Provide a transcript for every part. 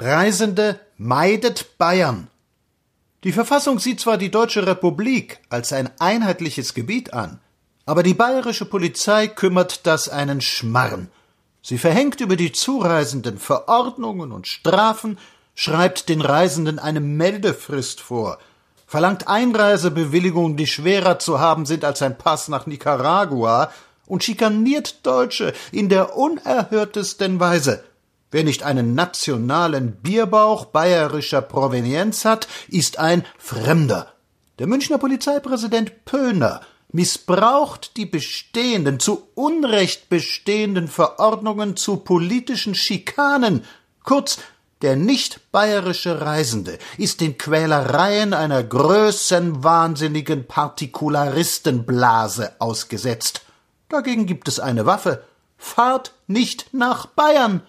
Reisende meidet Bayern. Die Verfassung sieht zwar die Deutsche Republik als ein einheitliches Gebiet an, aber die bayerische Polizei kümmert das einen Schmarren. Sie verhängt über die Zureisenden Verordnungen und Strafen, schreibt den Reisenden eine Meldefrist vor, verlangt Einreisebewilligungen, die schwerer zu haben sind als ein Pass nach Nicaragua, und schikaniert Deutsche in der unerhörtesten Weise. Wer nicht einen nationalen Bierbauch bayerischer Provenienz hat, ist ein Fremder. Der Münchner Polizeipräsident Pöhner missbraucht die bestehenden, zu Unrecht bestehenden Verordnungen zu politischen Schikanen. Kurz, der nicht bayerische Reisende ist den Quälereien einer größenwahnsinnigen Partikularistenblase ausgesetzt. Dagegen gibt es eine Waffe. Fahrt nicht nach Bayern.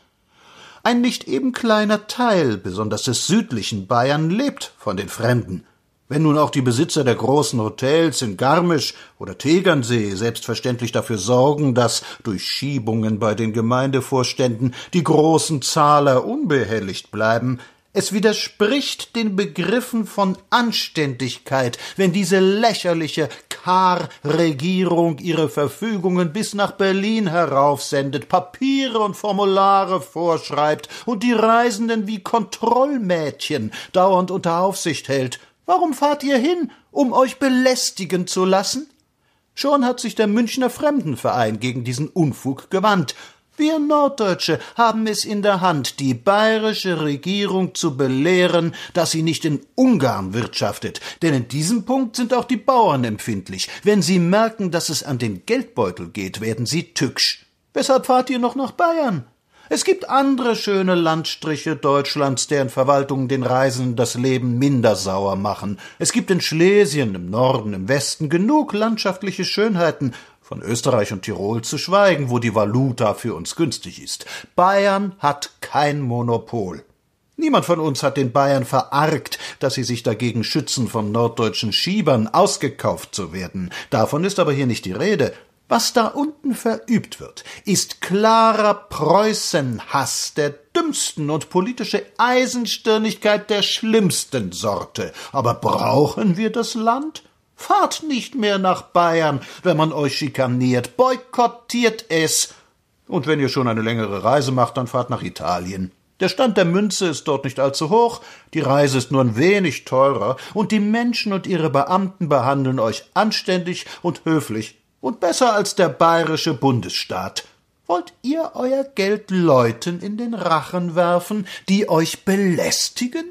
Ein nicht eben kleiner Teil, besonders des südlichen Bayern, lebt von den Fremden. Wenn nun auch die Besitzer der großen Hotels in Garmisch oder Tegernsee selbstverständlich dafür sorgen, dass durch Schiebungen bei den Gemeindevorständen die großen Zahler unbehelligt bleiben, es widerspricht den Begriffen von Anständigkeit, wenn diese lächerliche Kar-Regierung ihre Verfügungen bis nach Berlin heraufsendet, Papiere und Formulare vorschreibt und die Reisenden wie Kontrollmädchen dauernd unter Aufsicht hält Warum fahrt ihr hin, um euch belästigen zu lassen? Schon hat sich der Münchner Fremdenverein gegen diesen Unfug gewandt. Wir Norddeutsche haben es in der Hand, die bayerische Regierung zu belehren, dass sie nicht in Ungarn wirtschaftet, denn in diesem Punkt sind auch die Bauern empfindlich. Wenn sie merken, dass es an den Geldbeutel geht, werden sie tücksch. Weshalb fahrt ihr noch nach Bayern? Es gibt andere schöne Landstriche Deutschlands, deren Verwaltungen den Reisenden das Leben minder sauer machen. Es gibt in Schlesien, im Norden, im Westen genug landschaftliche Schönheiten, von Österreich und Tirol zu schweigen, wo die Valuta für uns günstig ist. Bayern hat kein Monopol. Niemand von uns hat den Bayern verargt, dass sie sich dagegen schützen, von norddeutschen Schiebern ausgekauft zu werden. Davon ist aber hier nicht die Rede. Was da unten verübt wird, ist klarer Preußenhass der dümmsten und politische Eisenstirnigkeit der schlimmsten Sorte. Aber brauchen wir das Land? Fahrt nicht mehr nach Bayern, wenn man euch schikaniert, boykottiert es. Und wenn ihr schon eine längere Reise macht, dann fahrt nach Italien. Der Stand der Münze ist dort nicht allzu hoch, die Reise ist nur ein wenig teurer, und die Menschen und ihre Beamten behandeln euch anständig und höflich und besser als der bayerische Bundesstaat. Wollt ihr euer Geld Leuten in den Rachen werfen, die euch belästigen?